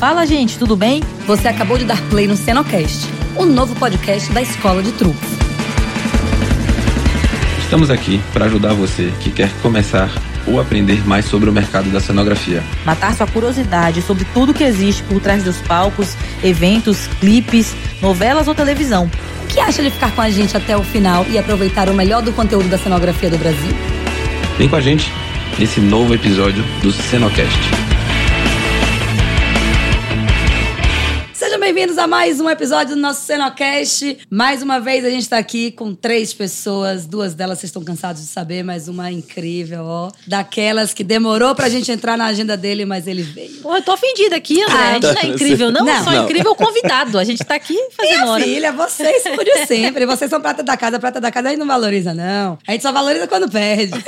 Fala, gente, tudo bem? Você acabou de dar play no Cenocast, o novo podcast da Escola de Truques. Estamos aqui para ajudar você que quer começar ou aprender mais sobre o mercado da cenografia. Matar sua curiosidade sobre tudo que existe por trás dos palcos, eventos, clipes, novelas ou televisão. O que acha de ficar com a gente até o final e aproveitar o melhor do conteúdo da cenografia do Brasil? Vem com a gente nesse novo episódio do Cenocast. Bem-vindos a mais um episódio do nosso Cenocast. Mais uma vez a gente tá aqui com três pessoas, duas delas vocês estão cansados de saber, mas uma incrível, ó. Daquelas que demorou pra gente entrar na agenda dele, mas ele veio. Pô, eu tô ofendida aqui, André. a gente não é incrível, não, não. só não. incrível o convidado. A gente tá aqui fazendo Minha hora. filha, vocês por de sempre. Vocês são prata da casa, prata da casa a gente não valoriza, não. A gente só valoriza quando perde.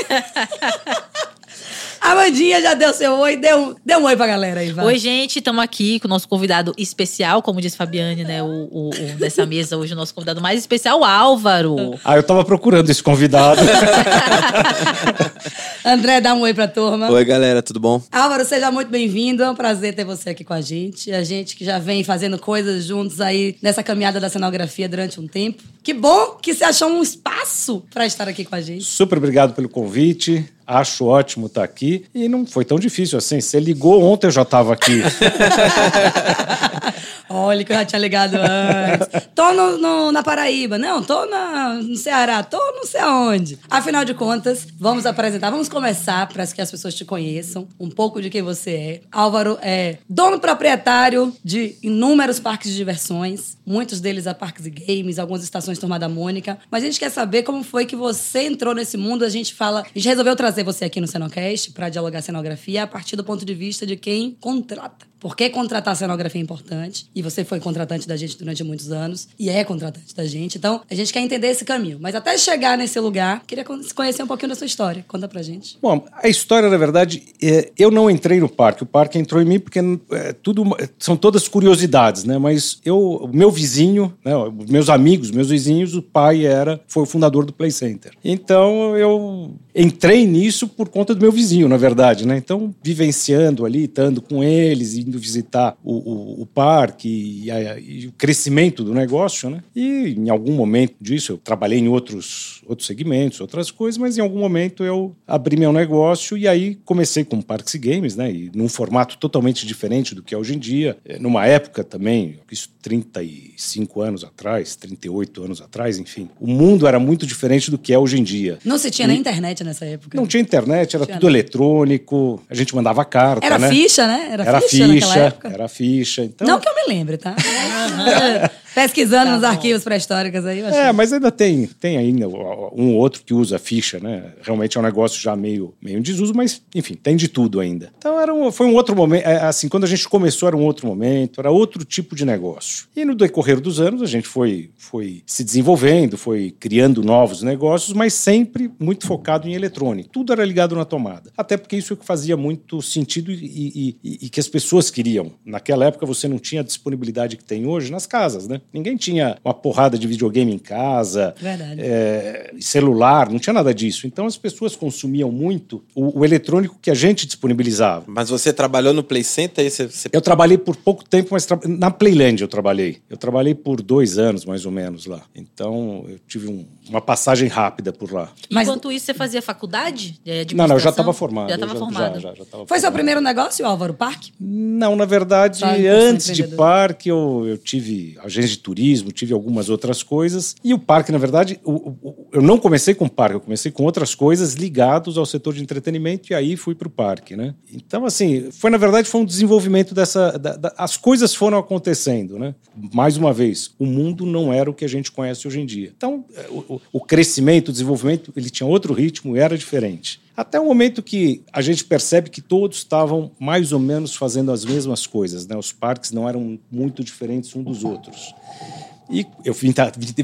A Mandinha já deu seu oi, deu, deu um oi pra galera aí, vai. Oi, gente, estamos aqui com o nosso convidado especial, como disse Fabiane, né? O, o, o, dessa mesa hoje, o nosso convidado mais especial, o Álvaro. Ah, eu tava procurando esse convidado. André, dá um oi pra turma. Oi, galera, tudo bom? Álvaro, seja muito bem-vindo. É um prazer ter você aqui com a gente. A gente que já vem fazendo coisas juntos aí nessa caminhada da cenografia durante um tempo. Que bom que você achou um espaço para estar aqui com a gente. Super obrigado pelo convite. Acho ótimo estar aqui. E não foi tão difícil assim. Você ligou ontem, eu já estava aqui. Olha que eu já tinha ligado antes. Tô no, no, na Paraíba. Não, tô na, no Ceará. Tô não sei aonde. Afinal de contas, vamos apresentar. Vamos começar para que as pessoas te conheçam. Um pouco de quem você é. Álvaro é dono proprietário de inúmeros parques de diversões. Muitos deles a parques e games, algumas estações Turma Mônica. Mas a gente quer saber como foi que você entrou nesse mundo. A gente fala... A gente resolveu trazer você aqui no Cenocast para dialogar cenografia a partir do ponto de vista de quem contrata. Por que contratar cenografia é importante? E você foi contratante da gente durante muitos anos e é contratante da gente. Então, a gente quer entender esse caminho. Mas até chegar nesse lugar, queria conhecer um pouquinho da sua história. Conta pra gente. Bom, a história, na verdade, é, eu não entrei no parque. O parque entrou em mim porque é, tudo são todas curiosidades, né? Mas eu, o meu vizinho, né, meus amigos, meus vizinhos, o pai era foi o fundador do Play Center. Então, eu entrei nisso por conta do meu vizinho, na verdade, né? Então, vivenciando ali, estando com eles, indo visitar o, o, o parque e, a, e, o crescimento do negócio, né? E em algum momento disso, eu trabalhei em outros, outros segmentos, outras coisas, mas em algum momento eu abri meu negócio e aí comecei com parques e games, né? E num formato totalmente diferente do que é hoje em dia. É, numa época também, isso 35 anos atrás, 38 anos atrás, enfim. O mundo era muito diferente do que é hoje em dia. Não se tinha e... nem internet nessa época? Não tinha internet, era tinha tudo eletrônico. A gente mandava carta, era né? ficha, né? Era, era ficha, ficha Era ficha. Então... Não que eu me lembre, tá? Pesquisando tá nos arquivos pré-históricos aí. É, mas ainda tem, tem ainda um ou outro que usa ficha, né? Realmente é um negócio já meio, meio em desuso, mas enfim, tem de tudo ainda. Então era um, foi um outro momento, é, assim, quando a gente começou era um outro momento, era outro tipo de negócio. E no decorrer dos anos a gente foi, foi se desenvolvendo, foi criando novos negócios, mas sempre muito focado em eletrônico. Tudo era ligado na tomada. Até porque isso é que fazia muito sentido e, e, e, e que as pessoas queriam. Naquela época você não tinha a disponibilidade que tem hoje nas casas, né? Ninguém tinha uma porrada de videogame em casa, é, celular, não tinha nada disso. Então as pessoas consumiam muito o, o, eletrônico que a gente disponibilizava. Mas você trabalhou no Play Center? Você, você... Eu trabalhei por pouco tempo, mas tra... na Playland eu trabalhei. Eu trabalhei por dois anos, mais ou menos, lá. Então eu tive um, uma passagem rápida por lá. Mas... Enquanto isso, você fazia faculdade? não, não, eu já estava formado. Já estava formado. Já, já, já Foi formado. seu primeiro negócio, Álvaro? Parque? Não, na verdade, tá, antes de parque eu, eu tive agência de turismo, tive algumas outras coisas. E o parque, na verdade, o, eu não comecei com parque, eu comecei com outras coisas ligadas ao setor de entretenimento e aí fui para o parque, né? Então, assim, foi na verdade foi um desenvolvimento dessa, da, da, as coisas foram acontecendo, né? Mais uma vez, o mundo não era o que a gente conhece hoje em dia. Então, o, o crescimento, o desenvolvimento, ele tinha outro ritmo, era diferente. Até o momento que a gente percebe que todos estavam mais ou menos fazendo as mesmas coisas, né? Os parques não eram muito diferentes um dos outros. E eu vim,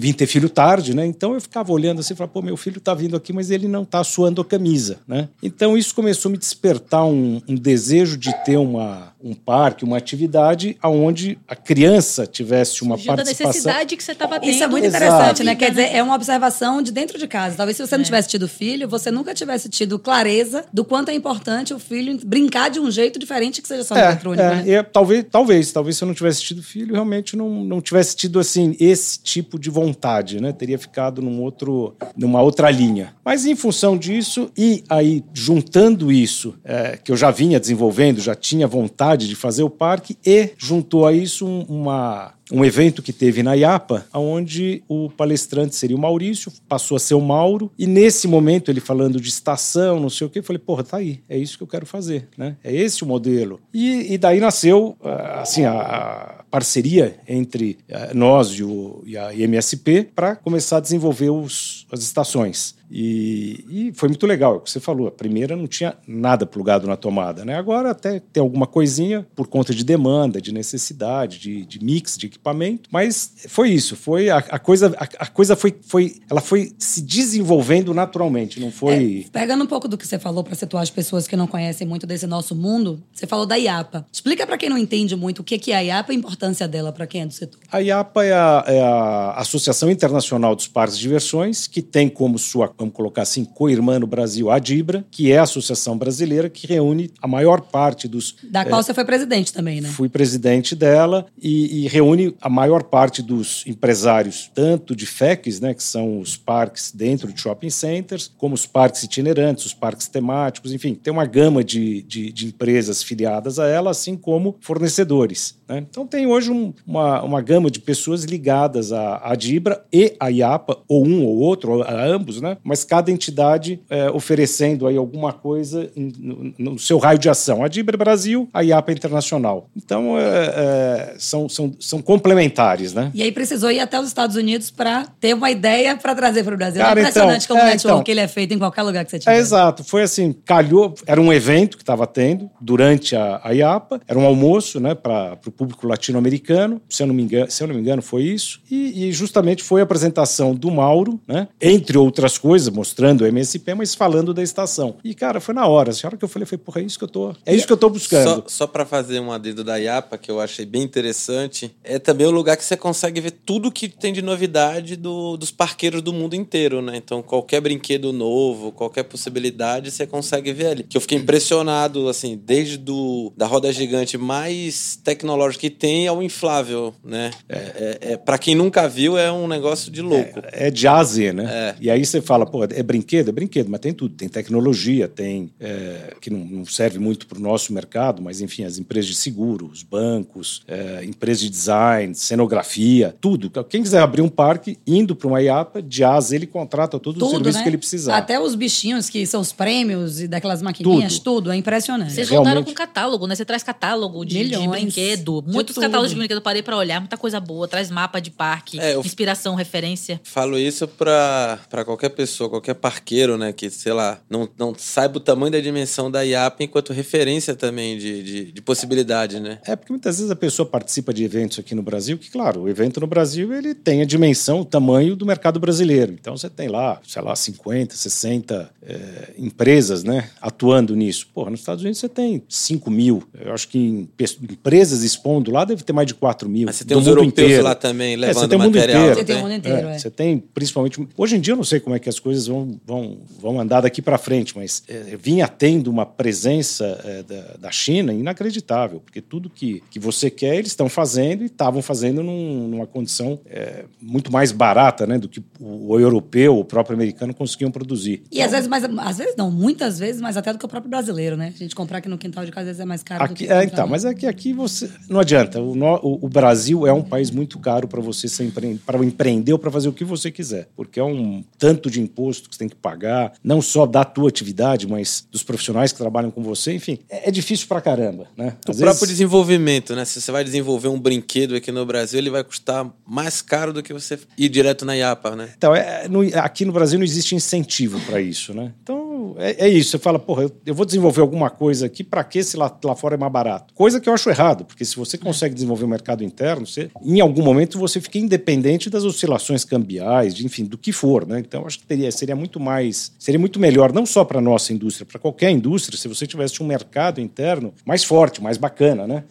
vim, ter filho tarde, né? Então eu ficava olhando assim e falava, pô, meu filho está vindo aqui, mas ele não está suando a camisa, né? Então isso começou a me despertar um, um desejo de ter uma, um parque, uma atividade onde a criança tivesse uma Surgiu da participação. necessidade que você estava tendo. Isso é muito Exato. interessante, né? Quer dizer, é uma observação de dentro de casa. Talvez se você não tivesse tido filho, você nunca tivesse tido clareza do quanto é importante o filho brincar de um jeito diferente que seja só É, eletrônico, é, né? e talvez, talvez, talvez se eu não tivesse tido filho, realmente não, não tivesse tido assim esse tipo de vontade, né? Teria ficado num outro, numa outra linha. Mas em função disso e aí juntando isso é, que eu já vinha desenvolvendo, já tinha vontade de fazer o parque e juntou a isso um- uma um evento que teve na IAPA, onde o palestrante seria o Maurício, passou a ser o Mauro, e nesse momento ele falando de estação, não sei o quê, eu falei, porra, tá aí, é isso que eu quero fazer, né? É esse o modelo. E, e daí nasceu, ah, assim, a, a parceria entre ah, nós e, o, e a MSP para começar a desenvolver os, as estações. E, e foi muito legal, é o que você falou. A primeira não tinha nada plugado na tomada, né? Agora até tem alguma coisinha por conta de demanda, de necessidade, de, de mix de equipamento. Mas foi isso, foi a, a coisa, a, a coisa foi, foi, ela foi se desenvolvendo naturalmente, não foi. É, pegando um pouco do que você falou para situar as pessoas que não conhecem muito desse nosso mundo, você falou da IAPA. Explica para quem não entende muito o que é a IAPA e importância dela para quem é do setor. A IAPA é a, é a Associação Internacional dos Parques de Diversões, que tem como sua, vamos colocar assim, co-irmã no Brasil a DIBRA, que é a associação brasileira que reúne a maior parte dos Da qual você foi presidente também, né? Fui presidente dela e, e reúne a maior parte dos empresários, tanto de FECs, né, que são os parques dentro de shopping centers, como os parques itinerantes, os parques temáticos, enfim, tem uma gama de, de, de empresas filiadas a ela, assim como fornecedores. né? Então tem hoje um- uma, uma gama de pessoas ligadas à, à DIBRA e à IAPA, ou um ou outro, ou a ambos, né? mas cada entidade é, oferecendo aí alguma coisa no, no seu raio de ação. A DIBRA Brasil, a IAPA Internacional. Então é, é, são, são, são complementares, né? E aí precisou ir até os Estados Unidos para ter uma ideia para trazer para o Brasil. Cara, é impressionante então, como o é, network então. ele é feito em qualquer lugar que você tiver. É, exato. Foi assim, calhou, era um evento que estava tendo durante a, a IAPA, era um almoço né, para o público latino-americano, se, eu não me engano- se eu não me engano foi isso, e, e justamente foi a apresentação do Mauro, né, entre outras coisas, mostrando o MSP, mas falando da estação. E, cara, foi na hora. A hora que eu falei, foi, porra, é isso que eu tô, é isso que eu tô buscando. Só, só para fazer um adendo da IAPA, que eu achei bem interessante, é também o lugar que você consegue ver tudo que tem de novidade do- dos parqueiros do mundo inteiro, né? Então, qualquer brinquedo novo, qualquer possibilidade, você consegue ver ali. Que eu fiquei impressionado, assim, desde do, da roda gigante mais tecnológica que tem ao inflável, né? É, é, para quem nunca viu, é um negócio de louco. É de A a Z, né? É. E aí você fala, pô, é brinquedo? É brinquedo, mas tem tudo. Tem tecnologia, tem. é, que não, não serve muito para o nosso mercado, mas enfim, as empresas de seguro, os bancos, é, empresas de design, cenografia, tudo. Quem quiser abrir um parque, indo para uma IAPA, de A a Z, ele contrata todo o Tudo, serviço né? que ele precisar. Até os bichinhos que são os prêmios e daquelas maquininhas, tudo. É impressionante. Vocês voltaram Realmente. com catálogo, né? Você traz catálogo de, de brinquedo. De Muitos tudo. Catálogos de brinquedo eu parei pra olhar, muita coisa boa. Traz mapa de parque, É, inspiração, referência. Falo isso pra, pra qualquer pessoa, qualquer parqueiro, né? Que, sei lá, não, não saiba o tamanho da dimensão da IAP enquanto referência também de, de, de possibilidade, né? É porque muitas vezes a pessoa participa de eventos aqui no Brasil, que claro, o evento no Brasil ele tem a dimensão, o tamanho do mercado brasileiro. Então você tem lá, sei lá, 50, 60 é, empresas, né, atuando nisso. Porra, nos Estados Unidos você tem 5 mil. Eu acho que em empresas expondo lá deve ter mais de 4 mil. Mas você tem do os mundo europeus inteiro. lá também, É, levando você tem mundo material. inteiro. Você tem o né? mundo inteiro, É, é. Você tem, principalmente. Hoje em dia eu não sei como é que as coisas vão, vão, vão andar daqui para frente, mas é, vinha tendo uma presença é, da, da China inacreditável, porque tudo que, que você quer eles estão fazendo e estavam fazendo num- numa condição é, muito mais barata né, do que o, o europeu, o próprio americano conseguiam produzir. E às vezes, mais, às vezes não, muitas vezes mais até do que o próprio brasileiro, né? A gente comprar aqui no quintal de casa às vezes é mais caro do Aqui, que é, então, mas é que aqui você. Não adianta. O, o- o Brasil é um país muito caro para você ser empre, para empreender ou para fazer o que você quiser. Porque é um tanto de imposto que você tem que pagar, não só da tua atividade, mas dos profissionais que trabalham com você. Enfim, é, é difícil pra caramba, né? O Às próprio vezes- desenvolvimento, né? Se você vai desenvolver um brinquedo aqui no Brasil, ele vai custar mais caro do que você ir direto na IAPA, né? Então, é, no- aqui no Brasil não existe incentivo para isso, né? Então, Então, é, é isso. Você fala, porra, eu, eu vou desenvolver alguma coisa aqui, para que se lá, lá fora é mais barato? Coisa que eu acho errado, porque se você consegue desenvolver o mercado interno, você, em algum momento você fica independente das oscilações cambiais, de, enfim, do que for, né? Então, acho que teria, seria muito mais, seria muito melhor, não só para nossa indústria, para qualquer indústria, se você tivesse um mercado interno mais forte, mais bacana, né?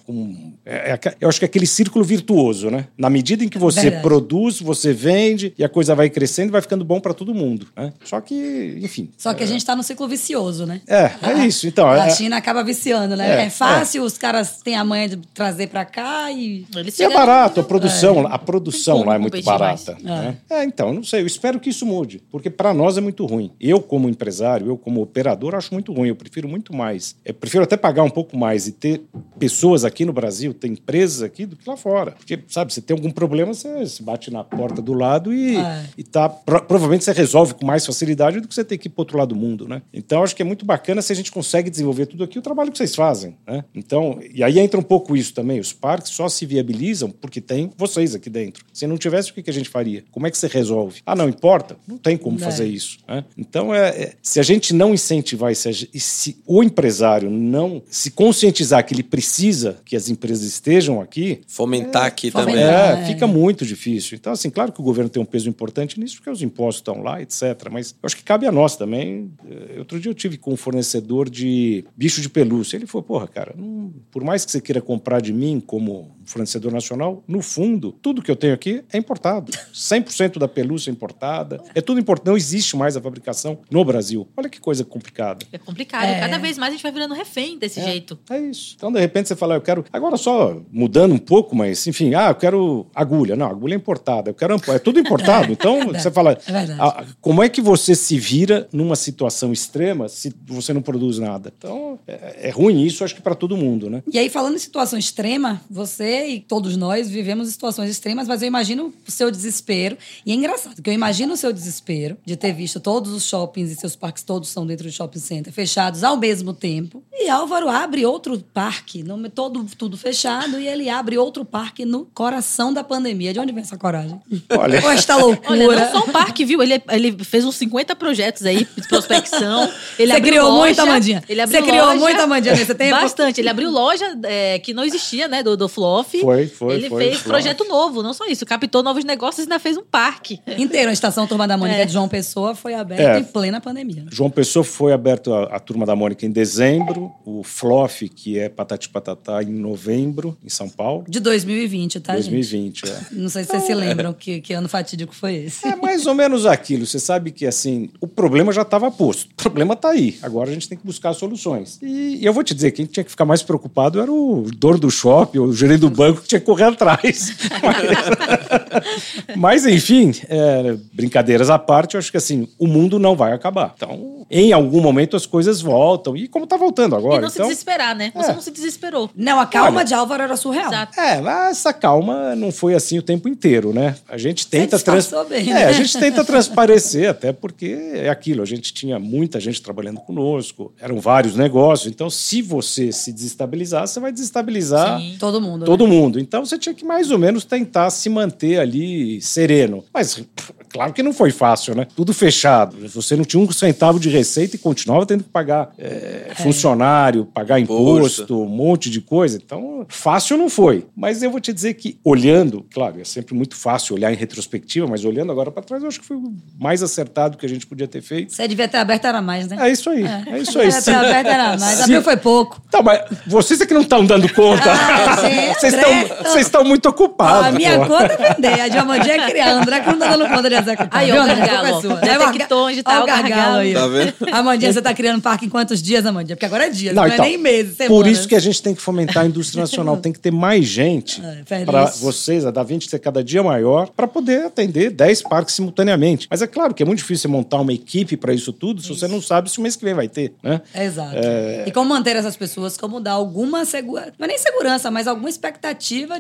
É, é, eu acho que é aquele círculo virtuoso, né? Na medida em que você Verdade. produz, você vende e a coisa vai crescendo, vai ficando bom para todo mundo, né? Só que, enfim. Só que a gente tá no ciclo vicioso, né? É, é isso. Então, A é- China acaba viciando, né? É, É, fácil, os caras têm a manha de trazer pra cá e. Eles E é barato, a produção, a produção lá é muito barata. né? É. então, não sei, eu espero que isso mude, porque para nós é muito ruim. Eu, como empresário, eu, como operador, acho muito ruim. Eu prefiro muito mais. Eu prefiro até pagar um pouco mais e ter pessoas aqui no Brasil, ter empresas aqui do que lá fora. Porque, sabe, você tem algum problema, você se bate na porta do lado e, É. e tá. pro- provavelmente você resolve com mais facilidade do que você ter que ir pro outro lado do mundo, né? Então, acho que é muito bacana se a gente consegue desenvolver tudo aqui, o trabalho que vocês fazem, né? Então, e aí entra um pouco isso também. Os parques só se viabilizam porque tem vocês aqui dentro. Se não tivesse, o que que a gente faria? Como é que você resolve? Ah, não importa? Não tem como É. fazer isso. né? Então, é, é- se a gente não incentivar, e se, a se o empresário não se conscientizar que ele precisa que as empresas estejam aqui, Fomentar aqui fomentar. também. é, É. fica muito difícil. Então, assim, claro que o governo tem um peso importante nisso, porque os impostos estão lá, etc. Mas eu acho que cabe a nós também. Eh, Outro dia eu tive com um fornecedor de bicho de pelúcia. Ele falou, porra, cara, não- por mais que você queira comprar de mim como fornecedor nacional, no fundo, tudo que eu tenho aqui é importado. 100% da pelúcia é importada. É tudo importado. Não existe mais a fabricação no Brasil. Olha que coisa complicada. É complicado. É. Cada vez mais a gente vai virando refém desse jeito. É isso. Então, de repente, você fala, eu quero. Agora só mudando um pouco, mas, enfim, ah, eu quero agulha. Não, agulha é importada. Eu quero ampo- É tudo importado. Então, você fala. É ah, como é que você se vira numa situação extrema se você não produz nada? Então, é, é ruim isso, acho que para todo mundo, né? E aí, falando em situação extrema, você e todos nós vivemos situações extremas, mas eu imagino o seu desespero. E é engraçado, que eu imagino o seu desespero de ter visto todos os shoppings e seus parques todos são dentro do shopping center, fechados ao mesmo tempo. E Álvaro abre outro parque, no- todo, tudo fechado, e ele abre outro parque no coração da pandemia. De onde vem essa coragem? Olha- Ou esta loucura? Olha, não só um parque, viu? Ele, ele fez uns 50 projetos aí de prospecção. Ele Você criou loja, muito, Amandinha. Ele abriu Você criou loja, muito, Amandinha, nesse tempo? Bastante. Ele abriu loja é, que não existia, né? Do, do Fluff. Foi, foi, Ele foi, fez Fluff. projeto novo, não só isso. Captou novos negócios e ainda fez um parque. Inteiro, a estação Turma da Mônica É. de João Pessoa foi aberta É. em plena pandemia. João Pessoa foi aberto a, a turma da Mônica em dezembro, o Floff, que é Patati Patatá, em novembro, em São Paulo. De 2020, tá, gente? 2020, é. Não sei se vocês se lembram que, que ano fatídico foi esse. É mais ou menos aquilo. Você sabe que assim, o problema já estava posto. O problema está aí. Agora a gente tem que buscar soluções. E, e eu vou te dizer, quem tinha que ficar mais preocupado era o dono do shopping, o gerente do banco que tinha que correr atrás. Mas, mas, enfim, é, brincadeiras à parte, eu acho que assim, o mundo não vai acabar. Então, em algum momento as coisas voltam. E como está voltando agora. e não se então, desesperar, né? Você É. não se desesperou. Não, a calma Olha, de Álvaro era surreal. Exato. É, mas essa calma não foi assim o tempo inteiro, né? A gente tenta disfarçou bem, né? É, a gente tenta transparecer, até porque é aquilo, a gente tinha muita gente trabalhando conosco, eram vários negócios, então se você se desestabilizar, você vai desestabilizar Sim. Todo mundo. todo né? mundo. Então você tinha que mais ou menos tentar se manter ali sereno. Mas claro que não foi fácil, né? Tudo fechado. Você não tinha um centavo de receita e continuava tendo que pagar é, funcionário, pagar Imposto. imposto, um monte de coisa. Então, fácil não foi. Mas eu vou te dizer que, olhando, claro, é sempre muito fácil olhar em retrospectiva, mas olhando agora para trás, eu acho que foi o mais acertado que a gente podia ter feito. Você devia ter aberto era mais, né? É isso aí. É, isso aí. Devia ter aberto era mais. Abriu foi pouco. Tá, mas vocês é que não estão dando conta. Ah, sim, Vocês André. estão vocês estão muito ocupados. a minha pô. conta é vender. A de Amandinha é criar. André que não tá dando conta de executar. Aí, ó, André? A gargalo, é o Detectou onde tá o gargalo. aí. Tá vendo? Amandinha, você tá criando parque em quantos dias, Amandinha? Porque agora é dias, não, Não, é então, nem meses, Por semanas. isso que a gente tem que fomentar a indústria nacional. tem que ter mais gente É, para vocês, a Da Vinci ser cada dia maior, para poder atender 10 parques simultaneamente. Mas é claro que é muito difícil você montar uma equipe para isso tudo se você não sabe se o mês que vem vai ter, né? Exato. É. E como manter essas pessoas, como dar alguma segurança, não é nem segurança, mas alguma expectativa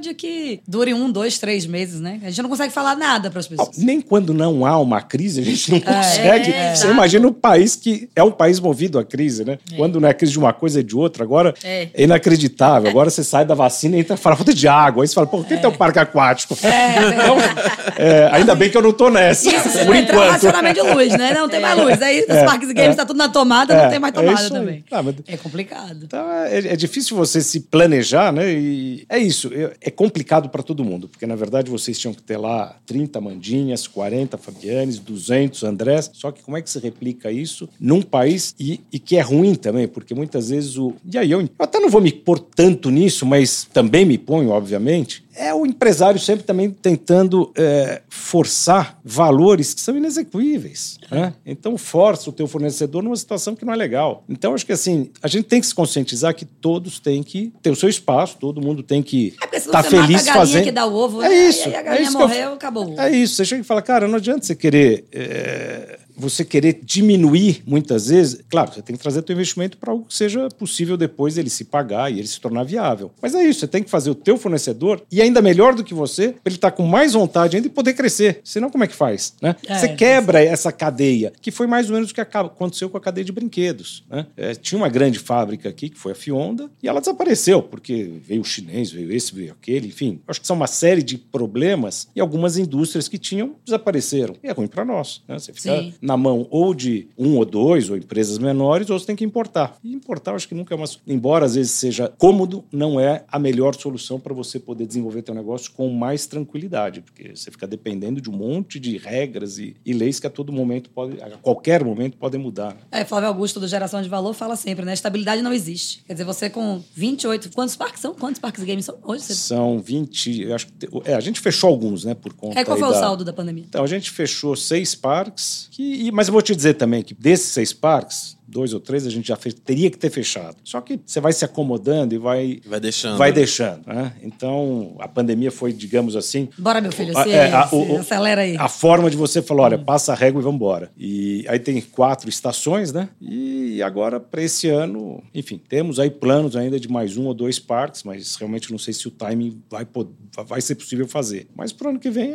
de que dure um, dois, três meses, né? A gente não consegue falar nada para as pessoas. Nem quando não há uma crise, a gente não consegue. é, Você exato. imagina um país que é um país movido à crise, né? Quando não é crise de uma coisa, é de outra. Agora É. é, inacreditável. Agora você sai da vacina e entra fala falta de água. Aí você fala, tem que ter um parque aquático. Então, é, ainda bem que eu não tô nessa. Isso, por um enquanto. racionamento de luz, né? Não tem mais luz. Aí os parques e games tá tudo na tomada, É, não tem mais é tomada também. Ah, mas- É complicado. Então é, é difícil você se planejar, né? E é isso. É, é complicado para todo mundo, porque na verdade vocês tinham que ter lá 30 Mandinhas, 40 Fabianes, 200 Andrés. Só que como é que se replica isso num país e, e que é ruim também, porque muitas vezes o. E aí eu, eu até não vou me pôr tanto nisso, mas também me ponho, obviamente. É o empresário sempre também tentando é, forçar valores que são inexequíveis. Né? Então força o teu fornecedor numa situação que não é legal. Então acho que assim, a gente tem que se conscientizar que todos têm que ter o seu espaço, todo mundo tem que É estar você feliz mata a galinha fazendo. que dá o ovo, é né? isso. E a é galinha isso que eu- morreu, acabou. É isso. Você chega e fala, cara, não adianta você querer. é, você querer diminuir muitas vezes, claro, você tem que trazer teu investimento para algo que seja possível depois ele se pagar e ele se tornar viável. Mas é isso, você tem que fazer o teu fornecedor e ainda melhor do que você, ele estar com mais vontade ainda e poder crescer. Senão como é que faz, né? É, você quebra essa cadeia, que foi mais ou menos o que aconteceu com a cadeia de brinquedos, né? É, tinha uma grande fábrica aqui, que foi a Fionda, e ela desapareceu, porque veio o chinês, veio esse, veio aquele, enfim. Acho que são uma série de problemas e algumas indústrias que tinham desapareceram. E é ruim para nós, né? Você fica Sim. Na mão ou de um ou dois, ou empresas menores, ou você tem que importar. E importar, acho que nunca é uma. Embora às vezes seja cômodo, não é a melhor solução para você poder desenvolver teu negócio com mais tranquilidade, porque você fica dependendo de um monte de regras e, e leis que a todo momento pode, a qualquer momento podem mudar. né? É, Flávio Augusto, do Geração de Valor, fala sempre, né? Estabilidade não existe. Quer dizer, você com 28... Quantos parques são? Quantos parques games são hoje? Você... São 20. Eu acho que, é, a gente fechou alguns, né, por conta. É, qual foi o da- saldo da pandemia? Então, a gente fechou seis parques, que, e- mas eu vou te dizer também que desses seis parques, dois ou três a gente já fe- teria que ter fechado. Só que você vai se acomodando e vai, Vai deixando. vai né? deixando. Né? Então, a pandemia foi, digamos assim. Bora, meu filho, a- se, é, a- se o- acelera aí. A forma de você falar, olha, passa a régua e vamos embora. E aí tem quatro estações, né? E agora, para esse ano, enfim, temos aí planos ainda de mais um ou dois parques, mas realmente não sei se o timing vai, vai ser possível fazer. Mas pro ano que vem,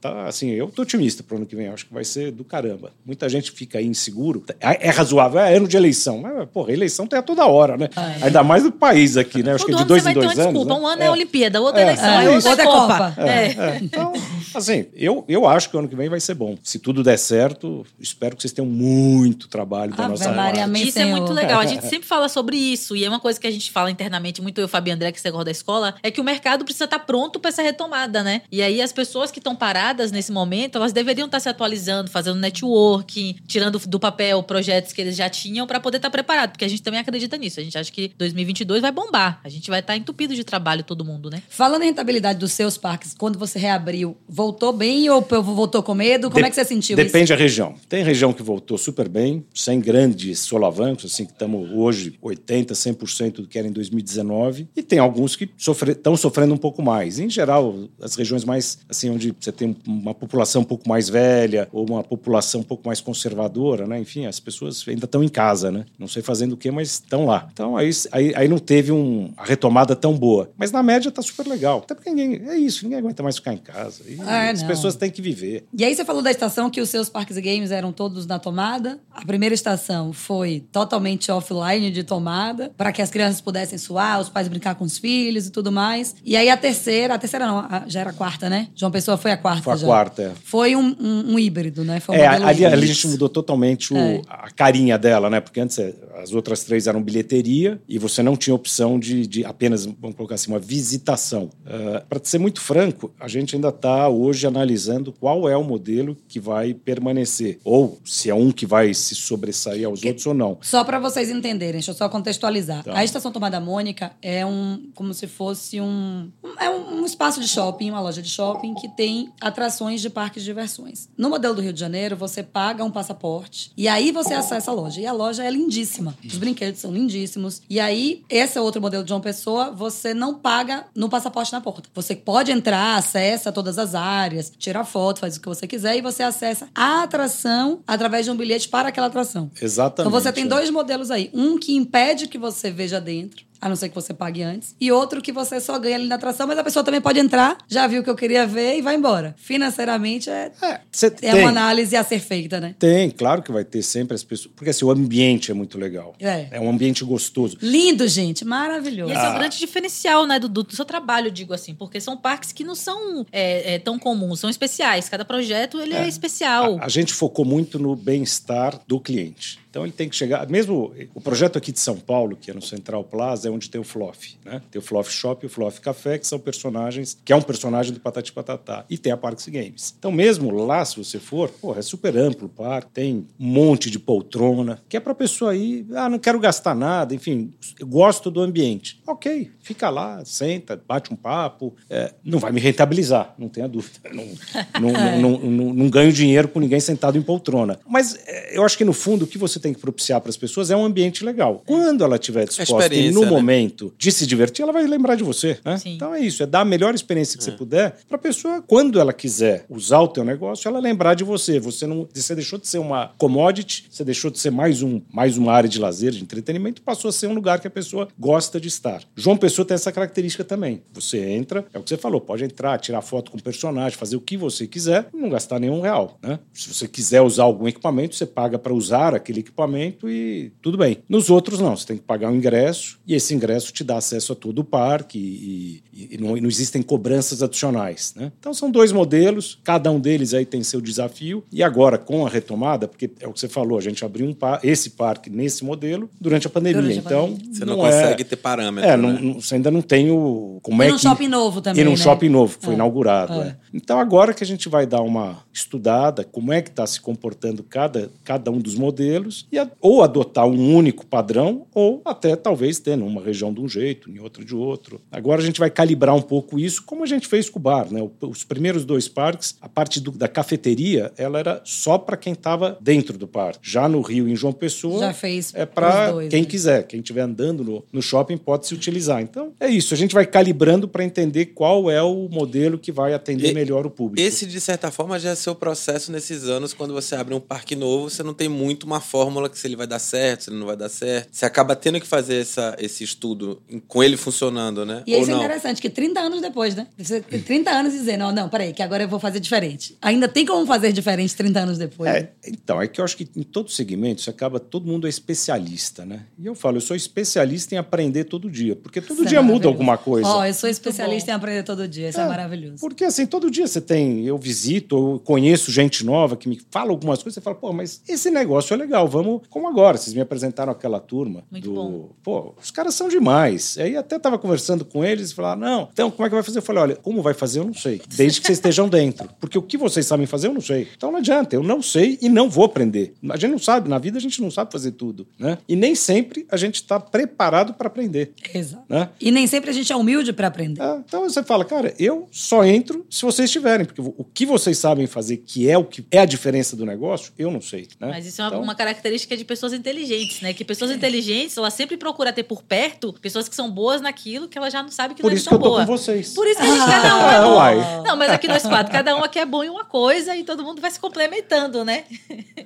tá, assim, eu tô otimista pro ano que vem, acho que vai ser do caramba. Muita gente fica aí inseguro. É, é razoável, é ano de eleição. Mas, porra, eleição tem a toda hora, né? Ainda mais do país aqui, né? Acho que Todo de ano dois você em vai ter dois uma anos. desculpa. né? Um ano é, Olimpíada, outro é, É. eleição, É, é, outro outra é é Copa. Copa. É. É, então, assim, eu, eu acho que o ano que vem vai ser bom. Se tudo der certo, espero que vocês tenham muito trabalho da Ave nossa Maria, parte. Isso é muito legal. A gente sempre fala sobre isso. E é uma coisa que a gente fala internamente, muito eu, Fabi André, que você gosta da escola, é que o mercado precisa estar pronto para essa retomada, né? E aí as pessoas que estão paradas nesse momento, elas deveriam estar se atualizando, fazendo networking, tirando do papel projetos que eles já tinham para poder estar preparado. Porque a gente também acredita nisso. A gente acha que 2022 vai bombar. A gente vai estar entupido de trabalho todo mundo, né? Falando em rentabilidade dos seus parques, quando você reabriu, voltou bem ou voltou com medo? Como De- é que você sentiu Depende isso? da região. Tem região que voltou super bem, sem grandes solavancos, assim, que estamos hoje 80%, 100% do que era em 2019. E tem alguns que estão sofrendo um pouco mais. Em geral, as regiões mais, assim, onde você tem uma população um pouco mais velha ou uma população um pouco mais conservadora, né? Enfim, as pessoas ainda estão em casa, né? Não sei fazendo o quê, mas estão lá. Então, aí, aí, aí não teve um, a retomada tão boa. Mas na média tá super legal. Até porque ninguém, é isso, ninguém aguenta mais ficar em casa. E Ah, as não. pessoas têm que viver. E aí você falou da estação que os seus parques e games eram todos na tomada. A primeira estação foi totalmente offline de tomada, para que as crianças pudessem suar, os pais brincar com os filhos e tudo mais. E aí a terceira, a terceira não, a- já era a quarta, né? João Pessoa foi a quarta Foi a já. quarta, é. Foi um, um- um híbrido, né? Foi um É, ali, ali a gente mudou totalmente o- É. a carinha dela, né? Porque antes as outras três eram bilheteria e você não tinha opção de, de apenas, vamos colocar assim, uma visitação. Para ser muito franco, a gente ainda está hoje analisando qual é o modelo que vai permanecer. Ou se é um que vai se sobressair aos outros ou não. Só para vocês entenderem, deixa eu só contextualizar. Tá. A Estação Tomada Mônica é um, como se fosse um, é um, um espaço de shopping, uma loja de shopping que tem atrações de parques de diversões. No modelo do Rio de Janeiro, você paga um passaporte e aí você acessa a loja. E a loja é lindíssima. Os brinquedos são lindíssimos. E aí, esse é outro modelo de João Pessoa, você não paga no passaporte na porta. Você pode entrar, acessa todas as áreas, tira foto, faz o que você quiser e você acessa a atração através de um bilhete para aquela atração. Exatamente. Então você tem é. dois modelos aí. Um que impede que você veja dentro. A não ser que você pague antes. E outro que você só ganha ali na atração, mas a pessoa também pode entrar, já viu o que eu queria ver e vai embora. Financeiramente é, É, é tem. uma análise a ser feita, né? Tem, claro que vai ter sempre as pessoas. Porque assim, o ambiente é muito legal. É. um ambiente gostoso. Lindo, gente, E maravilhoso. esse é o grande diferencial, né, do, do seu trabalho, digo assim, porque são parques que não são é, é, tão comuns, são especiais. Cada projeto ele é, especial. A, a gente focou muito no bem-estar do cliente. Então ele tem que chegar. Mesmo o projeto aqui de São Paulo, que é no Central Plaza, é onde tem o Fluff, né? Tem o Fluff Shop e o Fluff Café, que são personagens, que é um personagem do Patati Patatá. E tem a Parks Games. Então, mesmo lá, se você for, porra, é super amplo o parque, tem um monte de poltrona, que é pra pessoa ir, ah, não quero gastar nada, enfim, gosto do ambiente. Ok, fica lá, senta, bate um papo. é, não vai me rentabilizar, não tenha dúvida. Não, não, não- não ganho dinheiro com ninguém sentado em poltrona. Mas é, eu acho que, no fundo, o que você tem que propiciar para as pessoas é um ambiente legal. Quando ela estiver disposta e no né? momento de se divertir, ela vai lembrar de você. Né? Então é isso, é dar a melhor experiência que você puder para a pessoa, quando ela quiser usar o teu negócio, ela lembrar de você. Você não, você deixou de ser uma commodity, você deixou de ser mais, um, mais uma área de lazer, de entretenimento, passou a ser um lugar que a pessoa gosta de estar. João Pessoa tem essa característica também. Você entra, é o que você falou, pode entrar, tirar foto com o personagem, fazer o que você quiser, não gastar nenhum real. Né? Se você quiser usar algum equipamento, você paga para usar aquele equipamento e tudo bem. Nos outros, não. Você tem que pagar um ingresso e esse ingresso te dá acesso a todo o parque e, e- e não, e não existem cobranças adicionais. Né? Então, são dois modelos, cada um deles aí tem seu desafio. E agora, com a retomada, porque é o que você falou, a gente abriu um par- esse parque nesse modelo durante a pandemia. Durante a então, pandemia. Você não, é- consegue ter parâmetro. é, não- né? não- você ainda não tem o. Como E é num que, shopping novo também, E num né? shopping novo, que foi É. inaugurado. É. é. Então, agora que a gente vai dar uma estudada, como é que está se comportando cada, cada um dos modelos, e a- ou adotar um único padrão, ou até talvez ter numa região de um jeito, em outra de outro. Agora a gente vai calibrar um pouco isso, como a gente fez com o bar. Né? Os primeiros dois parques, a parte do- da cafeteria, ela era só para quem estava dentro do parque. Já no Rio, em João Pessoa, Já fez é para quem né? quiser. Quem estiver andando no, no shopping pode se utilizar. Então, é isso. A gente vai calibrando para entender qual é o modelo que vai atender E- melhor o público. Esse, de certa forma, já é seu processo nesses anos. Quando você abre um parque novo, você não tem muito uma fórmula que se ele vai dar certo, se ele não vai dar certo. Você acaba tendo que fazer essa, esse estudo com ele funcionando, né? E Ou isso é não. interessante, que 30 anos depois, né? Você tem 30 anos e dizer, não, não, peraí, que agora eu vou fazer diferente. Ainda tem como fazer diferente 30 anos depois. né? É, então, é que eu acho que em todo segmento isso acaba, todo mundo é especialista, né? E eu falo, eu sou especialista em aprender todo dia, porque todo Isso é dia muda maravilhoso. alguma coisa. Ó, eu sou especialista em aprender todo dia, isso é, maravilhoso. Porque assim, todo dia você tem, eu visito, eu conheço gente nova que me fala algumas coisas, você fala, pô, mas esse negócio é legal, vamos, como agora, vocês me apresentaram aquela turma Muito do, bom. pô, os caras são demais. Aí até tava conversando com eles e falaram, não, então como é que vai fazer? Eu falei, olha, como vai fazer eu não sei, desde que vocês estejam dentro, porque o que vocês sabem fazer eu não sei. Então não adianta, eu não sei e não vou aprender. A gente não sabe, na vida a gente não sabe fazer tudo, né? E nem sempre a gente está preparado para aprender, Exato. né? E nem sempre a gente é humilde pra aprender. É, então você fala, cara, eu só entro se vocês tiverem, porque o que vocês sabem fazer, que é o que é a diferença do negócio, eu não sei. Né? Mas isso é uma, Então, uma característica de pessoas inteligentes, né? Que pessoas inteligentes, ela sempre procura ter por perto pessoas que são boas naquilo que ela já não sabe que Por não é isso que eu tô boa. com vocês. Por isso que a gente, cada um é bom. uai. Não, mas aqui nós quatro, cada um aqui é bom em uma coisa e todo mundo vai se complementando, né?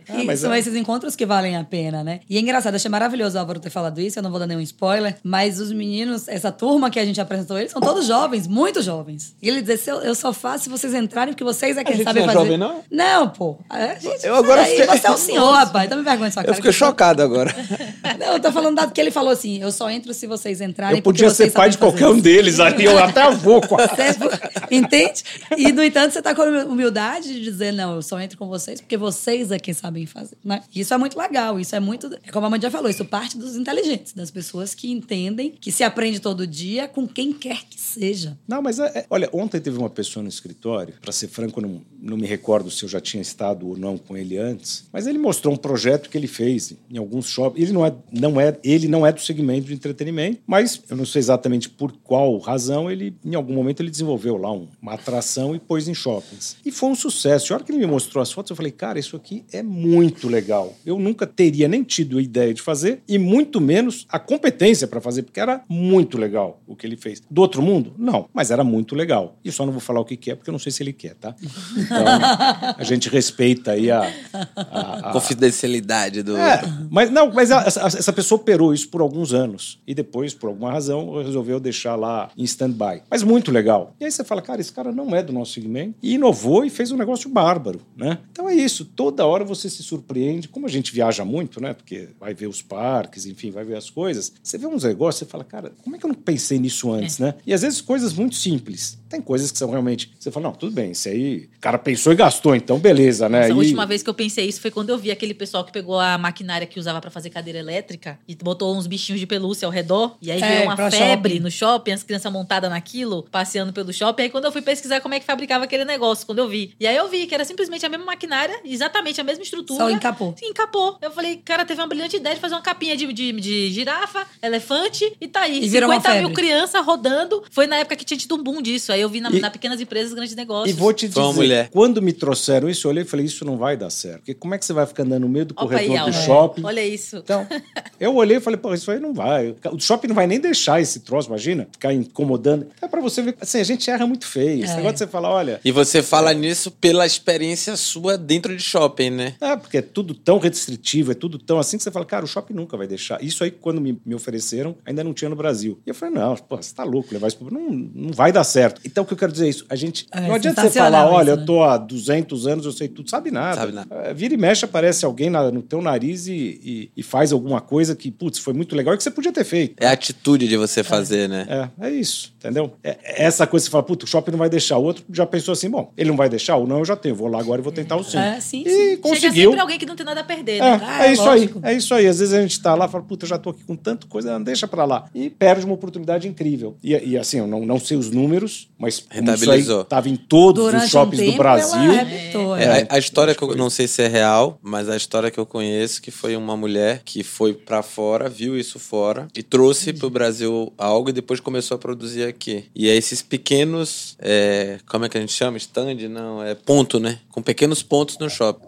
Ah, mas são é- esses encontros que valem a pena, né? E é engraçado, achei maravilhoso o Álvaro ter falado isso, eu não vou dar nenhum spoiler, mas os meninos, essa turma que a gente apresentou, eles são todos jovens, muito jovens. E ele dizer, eu, eu só faço se vocês entrarem, porque vocês é quem gente sabem não é fazer. jovem, não? Não, pô. A gente, Eu agora Peraí, fiquei- Você é o senhor, rapaz. Toma vergonha na sua cara. Eu fiquei eu- chocado agora. Não, eu tô falando dado que ele falou assim, eu só entro se vocês entrarem Eu podia ser pai de qualquer fazer um isso. deles ali, eu até vou. Você- Entende? E, no entanto, você tá com a humildade de dizer, não, eu só entro com vocês porque vocês é quem sabem fazer. Né? Isso é muito legal, isso é muito... É como a mãe já falou, isso parte dos inteligentes, das pessoas que entendem, que se aprende todo dia com quem quer que seja. Não, mas é, é- olha, ontem teve uma pessoa no escritório, para ser franco, não, não me recordo se eu já tinha estado ou não com ele antes, mas ele mostrou um projeto que ele fez em alguns shoppings. Ele não é, não é, ele não é do segmento de entretenimento, mas eu não sei exatamente por qual razão ele, em algum momento, ele desenvolveu lá um- uma atração e pôs em shoppings. E foi um sucesso. E a hora que ele me mostrou as fotos, eu falei, cara, isso aqui é muito legal. Eu nunca teria nem tido a ideia de fazer e muito menos a competência para fazer, porque era muito legal o que ele fez. Do outro mundo? Não, mas era muito legal. E só não vou falar o que que é, porque eu não sei se ele quer, tá? Então, a gente respeita aí a, a- a- Confidencialidade. Do. É, mas não, mas a- essa, essa pessoa operou isso por alguns anos e depois, por alguma razão, resolveu deixar lá em stand-by. Mas muito legal. E aí você fala, cara, esse cara não é do nosso segmento e inovou e fez um negócio bárbaro, né? Então é isso. Toda hora você se surpreende. Como a gente viaja muito, né? Porque vai ver os parques, enfim, vai ver as coisas. Você vê uns negócios, você fala, cara, como é que eu não pensei nisso antes, né? E às vezes coisas muito simples. Tem coisas que são realmente. Você fala, não, tudo bem, isso aí. O cara pensou e gastou, então beleza, né? Essa E- última vez que eu pensei isso foi quando eu vi aquele pessoal que pegou a maquinária que usava pra fazer cadeira elétrica e botou uns bichinhos de pelúcia ao redor. E aí É, virou uma febre shopping. no shopping, as crianças montadas naquilo, passeando pelo shopping. Aí quando eu fui pesquisar como é que fabricava aquele negócio, quando eu vi. E aí eu vi que era simplesmente a mesma maquinária, exatamente a mesma estrutura. Só encapou. Sim, encapou. Eu falei, cara, teve uma brilhante ideia de fazer uma capinha de, de, de girafa, elefante e tá aí. E virou uma 50 mil crianças rodando. Foi na época que tinha tido um boom disso. Aí eu vi na, E- na pequenas empresas, grandes negócios. E vou te dizer, mulher. quando me trouxeram isso, eu olhei e falei, isso não vai dar certo. Porque como é que você vai ficar andando no meio do Opa corredor aí, do Alma. shopping? Olha isso. Então, eu olhei e falei, pô, isso aí não vai. O shopping não vai nem deixar esse troço, imagina, ficar incomodando. É pra você ver, assim, a gente erra muito feio. Esse É. negócio de você falar, olha, E você fala nisso pela experiência sua dentro de shopping, né? é porque é tudo tão restritivo, é tudo tão assim que você fala, cara, o shopping nunca vai deixar. Isso aí, quando me, me ofereceram, ainda não tinha no Brasil. E eu falei, não, pô, você tá louco levar isso pro... Não, não vai dar certo. Então, o que eu quero dizer é isso. A gente... É, não adianta você falar, sensacional olha, isso, eu né? tô há 200 anos, eu sei tudo. Sabe nada. Sabe nada. É, Vira e mexe, aparece alguém na- no teu nariz e, e- e faz alguma coisa que, putz, foi muito legal e que você podia ter feito. É a atitude de você fazer, né? É, é isso, entendeu? É, é essa coisa que você fala, puta, o shopping não vai deixar. O outro já pensou assim, bom, ele não vai deixar ou não, eu já tenho, vou lá agora e vou tentar o sim. É, sim, e sim. Chega conseguiu. sempre alguém que não tem nada a perder, É, né? Ah, é isso lógico. aí, é isso aí. Às vezes a gente tá lá e fala, puta, eu já tô aqui com tanta coisa, não, deixa pra lá. E perde uma oportunidade incrível. E, e assim, eu não, não sei os números, mas Rentabilizou. tava em todos Durante os shoppings um tempo, do Brasil. ela arrebentou, É, é. a, a história que eu não sei se é real, mas a história que eu conheço que foi uma mulher que foi pra fora, viu isso fora e trouxe pro Brasil algo e depois começou a produzir aqui. E é esses pequenos, é, como é que a gente chama? Stand? Não, é ponto, né? Com pequenos pontos no shopping.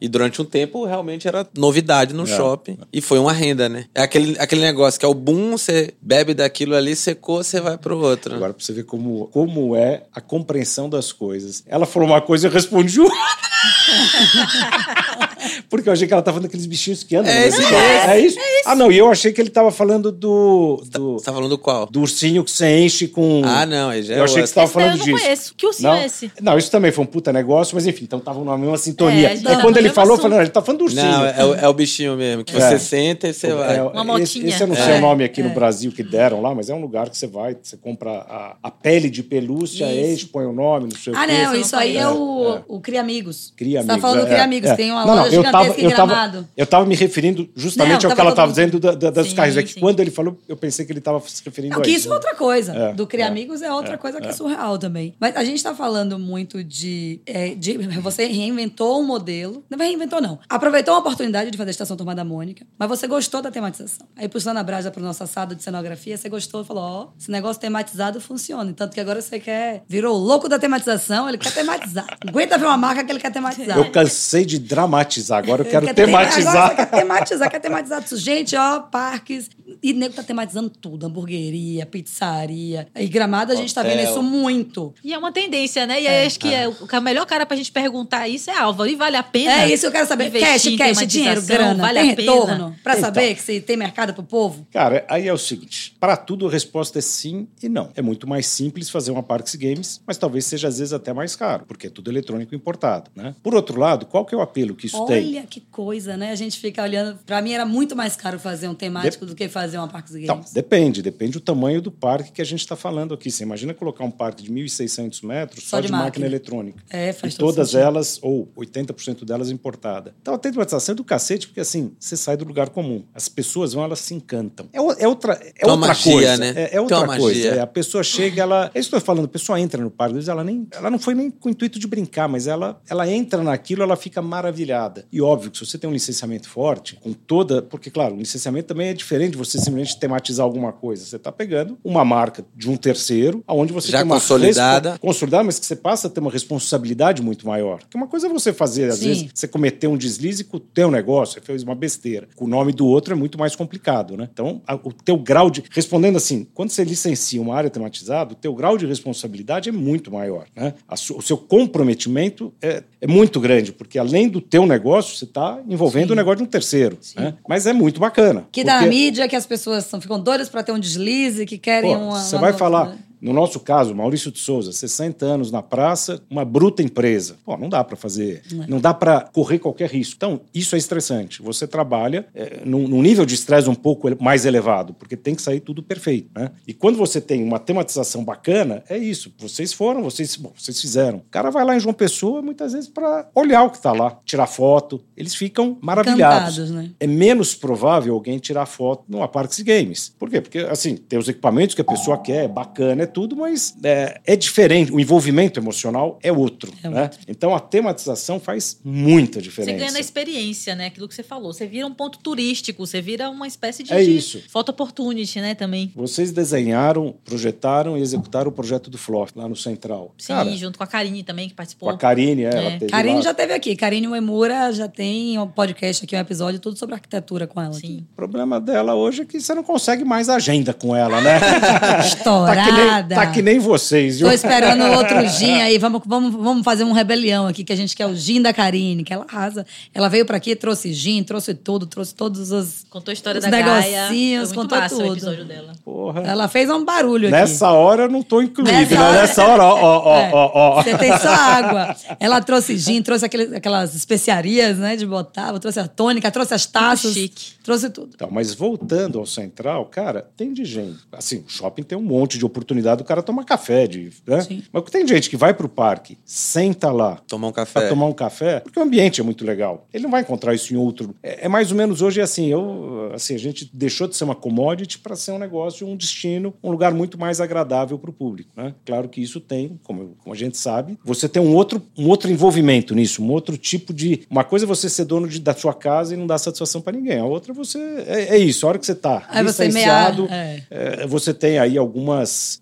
E durante um tempo realmente era novidade no É. shopping. E foi uma renda, né? É aquele, aquele negócio que é o boom, você bebe daquilo ali, secou, você vai pro outro. né? Agora, pra você ver como, como é a compreensão das coisas. Ela falou uma coisa e eu respondi outra. Porque eu achei que ela tava falando daqueles bichinhos que andam. É esse do mesmo. shopping. É isso? Ah, não, e eu achei que ele tava falando do. do, Você tá falando qual? do ursinho que você enche com. Ah, não, já é eu achei que você tava Esse daí falando eu não disso. conheço. Que ursinho não? é esse? Não, isso também foi um puta negócio, mas enfim, então estavam na mesma sintonia. É, tá quando ele mesmo falou, eu falei, não, ele tá falando do ursinho. Não, é, o, é o bichinho mesmo, que É. você senta e você vai. É, Uma esse, motinha. esse eu não sei É. o nome aqui no Brasil que deram lá, mas é um lugar que você vai, você compra a, a pele de pelúcia, Isso. enche, põe o nome, não sei Ah, o quê. não, isso aí é o, É. Cria Amigos. Cria Você tá Amigos, falando do é, Cria é, Amigos, é. tem uma Não, não, loja eu tava, eu tava, eu tava me referindo justamente Não, ao que ela tava todo dizendo da, da, das Sim, carros. É que sim. quando ele falou, eu pensei que ele tava se referindo Não, a que isso. isso é outra coisa. É, do Cria é, Amigos é outra é, coisa que é é. surreal também. Mas a gente tá falando muito de, é, de. Você reinventou um modelo. Não reinventou, não. Aproveitou uma oportunidade de fazer a Estação Turma da Mônica, mas você gostou da tematização. Aí, puxando a brasa pro nosso assado de cenografia, você gostou e falou: ó, esse negócio tematizado funciona. Tanto que agora você quer. Virou o louco da tematização, ele quer tematizar. Aguenta ver uma marca que ele quer tematizar. Eu cansei de dramatizar, agora eu quero quer tem- Agora tematizar. quer tematizar, quer tematizar tudo. Gente, ó, parques. E nego tá tematizando tudo: hamburgueria, pizzaria. E gramado a gente tá vendo Hotel. isso muito. E é uma tendência, né? E aí acho que é, o a melhor cara pra gente perguntar isso é Álvaro. E vale a pena? É isso que eu quero saber. investir Cash, cash, dinheiro, grana, Vale tem a pena? retorno. Pra Então. saber que se tem mercado pro povo. Cara, aí é o seguinte: para tudo a resposta é sim e não. É muito mais simples fazer uma Parks Games, mas talvez seja às vezes até mais caro, porque é tudo eletrônico importado, né? Por outro lado, qual que é o apelo que isso tem? Olha que coisa, né? A gente fica olhando. Pra mim era muito mais caro fazer um temático do que fazer uma Parques Games. Então, depende, depende do tamanho do parque que a gente está falando aqui. Você imagina colocar um parque de 1.600 metros só, Só de, de máquina. máquina. eletrônica. É, faz e todo todas sentido. elas, ou 80% delas importada. Então a tematização é do cacete, porque assim, você sai do lugar comum. As pessoas vão, elas se encantam. É, é outra, é outra magia, coisa. né? É, é outra coisa. É, a pessoa chega, ela. É isso que eu tô falando, a pessoa entra no parque, ela nem. Ela não foi nem com o intuito de brincar, mas ela, ela entra naquilo, ela fica maravilhada. E óbvio que se você tem um licenciamento forte, com toda. Porque, claro, o licenciamento também é diferente de você simplesmente tematizar alguma coisa. Você está pegando uma marca de um terceiro, aonde você Já tem uma consolidada. consolidada, mas que você passa a ter uma responsabilidade muito maior. Porque uma coisa é você fazer, às Sim. vezes, você cometer um deslize com o teu negócio, você fez uma besteira. Com o nome do outro é muito mais complicado, né? Então, a- o teu grau de. Respondendo assim, quando você licencia uma área tematizada, o teu grau de responsabilidade é muito maior, né? A su- o seu comprometimento é, é muito grande, porque além do teu negócio, você está envolvendo o negócio de um terceiro. Né? Mas é muito bacana. Que dá na porque- mídia, que as pessoas são, ficam doidas pra ter um deslize, que querem Pô, uma. Você vai nota, falar, né? No nosso caso, Maurício de Souza, 60 anos na praça, uma bruta empresa. Pô, não dá para fazer, não dá para correr qualquer risco. Então, isso é estressante. Você trabalha é, num, num nível de estresse um pouco mais elevado, porque tem que sair tudo perfeito, né? E quando você tem uma tematização bacana, é isso. Vocês foram, vocês, bom, vocês fizeram. O cara vai lá em João Pessoa, muitas vezes, para olhar o que está lá, tirar foto. Eles ficam maravilhados. Encantados, né? É menos provável alguém tirar foto numa Parques Games. Por quê? Porque, assim, tem os equipamentos que a pessoa quer, é bacana, é tudo, mas é, é diferente. O envolvimento emocional é outro, É né? Então, a tematização faz muita Você diferença. ganha na experiência, né? Aquilo que você falou. Você vira um ponto turístico, você vira uma espécie de, É isso. photo opportunity, né? Também. Vocês desenharam, projetaram e executaram o projeto do Flof lá no Central. Sim, Cara, junto com a Karine também, que participou. com a Karine, é, ela É. teve Karine lá. já teve aqui. Karine Uemura já tem um podcast aqui, um episódio tudo sobre arquitetura com ela. Sim. O problema dela hoje é que você não consegue mais agenda com ela, né? tá, que nem, Estourada. tá que nem vocês, viu? Tô esperando outro gin aí. Vamos, vamos, vamos fazer um rebelião aqui, que a gente quer o gin da Karine, que ela arrasa. Ela veio pra aqui, trouxe gin, trouxe tudo, trouxe todos os. Contou a história Os da Gaia. negocinhos, muito contou massa o tudo. episódio dela. Porra. Ela fez um barulho aqui. Nessa hora eu não tô incluído, Nessa né? hora- Nessa hora, ó, ó, ó, É, ó, ó. Você tem só água. Ela trouxe gin, trouxe aquele- aquelas especiarias, né, de botar, trouxe a tônica, trouxe as taças, chique. trouxe tudo. Então, mas voltando ao central, cara, tem de gente. Assim, o shopping tem um monte de oportunidade do cara tomar café, de, né? Sim. Mas tem gente que vai pro parque, senta lá Tomar um para café. tomar um café, porque o ambiente é muito legal. Ele não vai encontrar isso em outro. É, é mais ou menos hoje assim, eu, assim, a gente deixou de ser uma commodity para ser um negócio, um destino, um lugar muito mais agradável para o público, né? Claro que isso tem, como, como a gente sabe, você tem um outro, um outro envolvimento nisso, um outro tipo de, uma coisa é você ser dono de- da sua casa e não dar satisfação para ninguém. A outra você é, é isso. A hora que você está Aí você licenciado, meia- é. é, você tem aí algumas.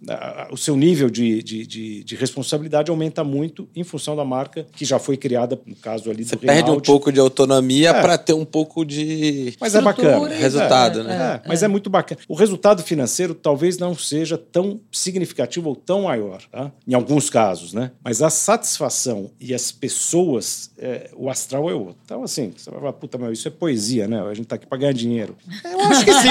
O seu nível de, de, de, de responsabilidade aumenta muito em função da marca que já foi criada, no caso ali Você do perde um pouco de autonomia É. pra ter um pouco de. Mas é bacana. Resultado, É, né? é, mas é. muito bacana. O resultado financeiro talvez não seja tão significativo ou tão maior, tá? em alguns casos, né? Mas a satisfação e as pessoas, é, o astral é outro. Então, assim, você vai falar, puta, meu, isso é poesia, né? A gente tá aqui para ganhar dinheiro. Eu acho que sim.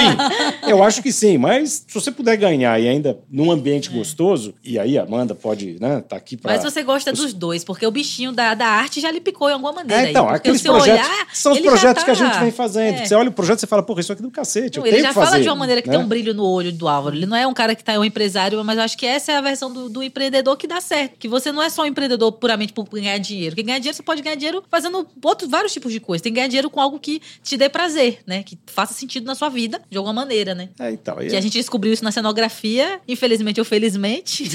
Eu acho que sim. Mas se você puder ganhar e ainda num ambiente gostoso, e aí a Amanda pode, né, tá aqui para. Mas você gosta dos dois, porque o bichinho da, da arte já lhe picou em alguma maneira. É, então, aí, porque aqueles projetos olhar, são os projetos tá- que a gente vem fazendo. É. Você olha o projeto e fala, porra, isso aqui é do cacete. Não, eu ele tenho já fazer, fala de uma maneira que né? tem um brilho no olho do Álvaro. Ele não é um cara que tá, é um empresário, mas eu acho que essa é a versão do, do empreendedor que dá certo. Que você não é só um empreendedor puramente por ganhar dinheiro. Quem ganhar dinheiro, você pode ganhar dinheiro fazendo outros, vários tipos de coisas. Tem que ganhar dinheiro com algo que te dê prazer, né? Que faça sentido na sua vida, de alguma maneira, né? É, então, aí Que a gente descobriu isso na cenografia, infelizmente ou felizmente.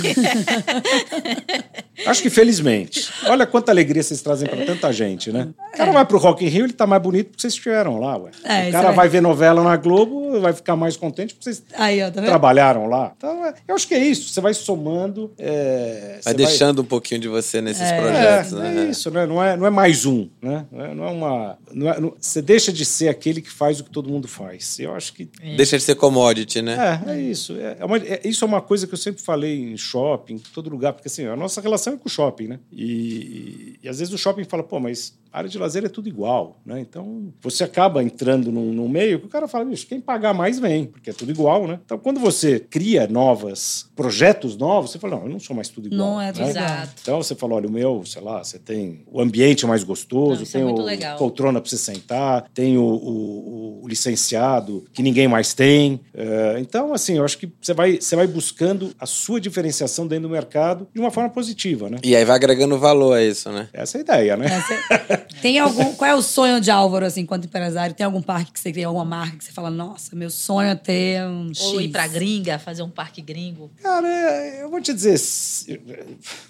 Acho que felizmente. Olha quanta alegria vocês trazem pra tanta gente, né? O cara vai pro Rock in Rio, ele tá mais bonito porque vocês estiveram lá, ué. É, o cara é. vai ver novela na Globo, vai ficar mais contente porque vocês Aí, ó, tá trabalharam lá. Então, é, eu acho que é isso. Você vai somando. é, Vai você deixando um pouquinho de você nesses É. projetos, é, né? é isso, né? Não é, não é mais um, né? Não é, não é uma. não é- não- você deixa de ser aquele que faz o que todo mundo faz. Eu acho que Deixa de ser commodity, né? é, é isso. É, é uma- é- isso é uma coisa que eu sempre falei em shopping, em todo lugar, porque assim, a nossa relação é com o shopping, né? E, e às vezes o shopping fala, pô, mas a área de lazer é tudo igual, né? Então você acaba entrando num, num meio que o cara fala, bicho, quem pagar mais vem, porque é tudo igual, né? Então quando você cria novas, projetos novos, você fala, não, eu não sou mais tudo igual. Não é né? Exato. Então você fala, olha, o meu, sei lá, você tem o ambiente mais gostoso, Não, é tem muito o legal. poltrona para você sentar, tem o, o- o licenciado que ninguém mais tem. É, então, assim, eu acho que você vai, você vai buscando a sua diferenciação dentro do mercado de uma forma positiva, né? E aí vai agregando valor a isso, né? Essa é a ideia, né? Essa- Tem algum. Qual é o sonho de Álvaro, assim, enquanto empresário? Tem algum parque que você tem, alguma marca que você fala, nossa, meu sonho é ter um X. Ou ir pra gringa, fazer um parque gringo. Cara, eu vou te dizer.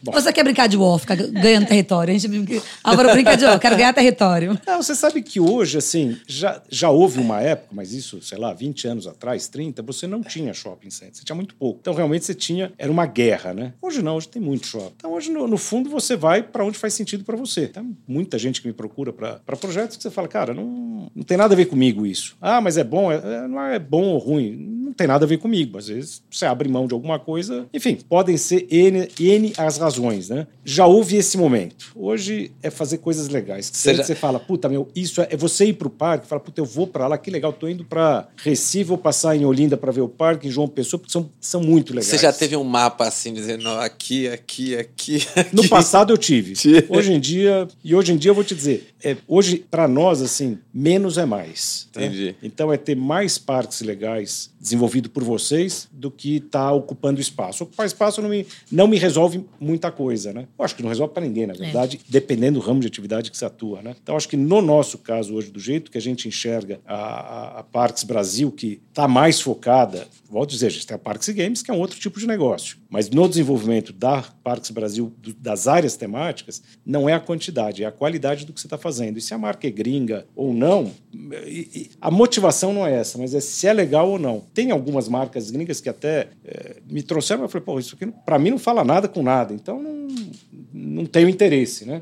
Bom, Ou você quer brincar de war, ficar ganhando território? A gente brinca. Álvaro brinca de war, quero ganhar território. Não, você sabe que hoje, assim, já, já houve uma época, mas isso, sei lá, 20 anos atrás, 30, você não tinha shopping center, você tinha muito pouco. Então, realmente, você tinha, era uma guerra, né? Hoje não, hoje tem muito shopping. Então, hoje, no, no fundo, você vai para onde faz sentido para você. Tem muita gente que me procura para projetos que você fala, cara, não, não tem nada a ver comigo isso. Ah, mas é bom, é, é- não é bom ou ruim. Não tem nada a ver comigo. Às vezes, você abre mão de alguma coisa. Enfim, podem ser N, N as razões, né? Já houve esse momento. Hoje é fazer coisas legais. Você já- você fala, puta, meu, isso é, é você ir pro parque, fala, puta, eu vou pra lá, que legal, tô indo pra Recife, vou passar em Olinda pra ver o parque, em João Pessoa, porque são, são muito legais. Você já teve um mapa assim, dizendo aqui, aqui, aqui, aqui. No passado eu. Tive. Hoje em dia, e hoje em dia eu vou te dizer, é, hoje para nós assim, menos é mais. né? Entendi. Então é ter mais parques legais desenvolvido por vocês do que estar ocupando espaço. Ocupar espaço não me, não me resolve muita coisa, né? Eu acho que não resolve para ninguém, na verdade, dependendo do ramo de atividade que você atua, né? Então acho que no nosso caso hoje, do jeito que a gente enxerga a, a, a Parques Brasil, que está mais focada, volto a dizer, a gente tem a Parques e Games, que é um outro tipo de negócio. Mas no desenvolvimento da Parques Brasil, do- das áreas temáticas, não é a quantidade, é a qualidade do que você está fazendo. E se a marca é gringa ou não, a motivação não é essa, mas é se é legal ou não. Tem algumas marcas gringas que até eh, me trouxeram, eu falei, pô, isso aqui para mim não fala nada com nada, então não, não tenho interesse, né?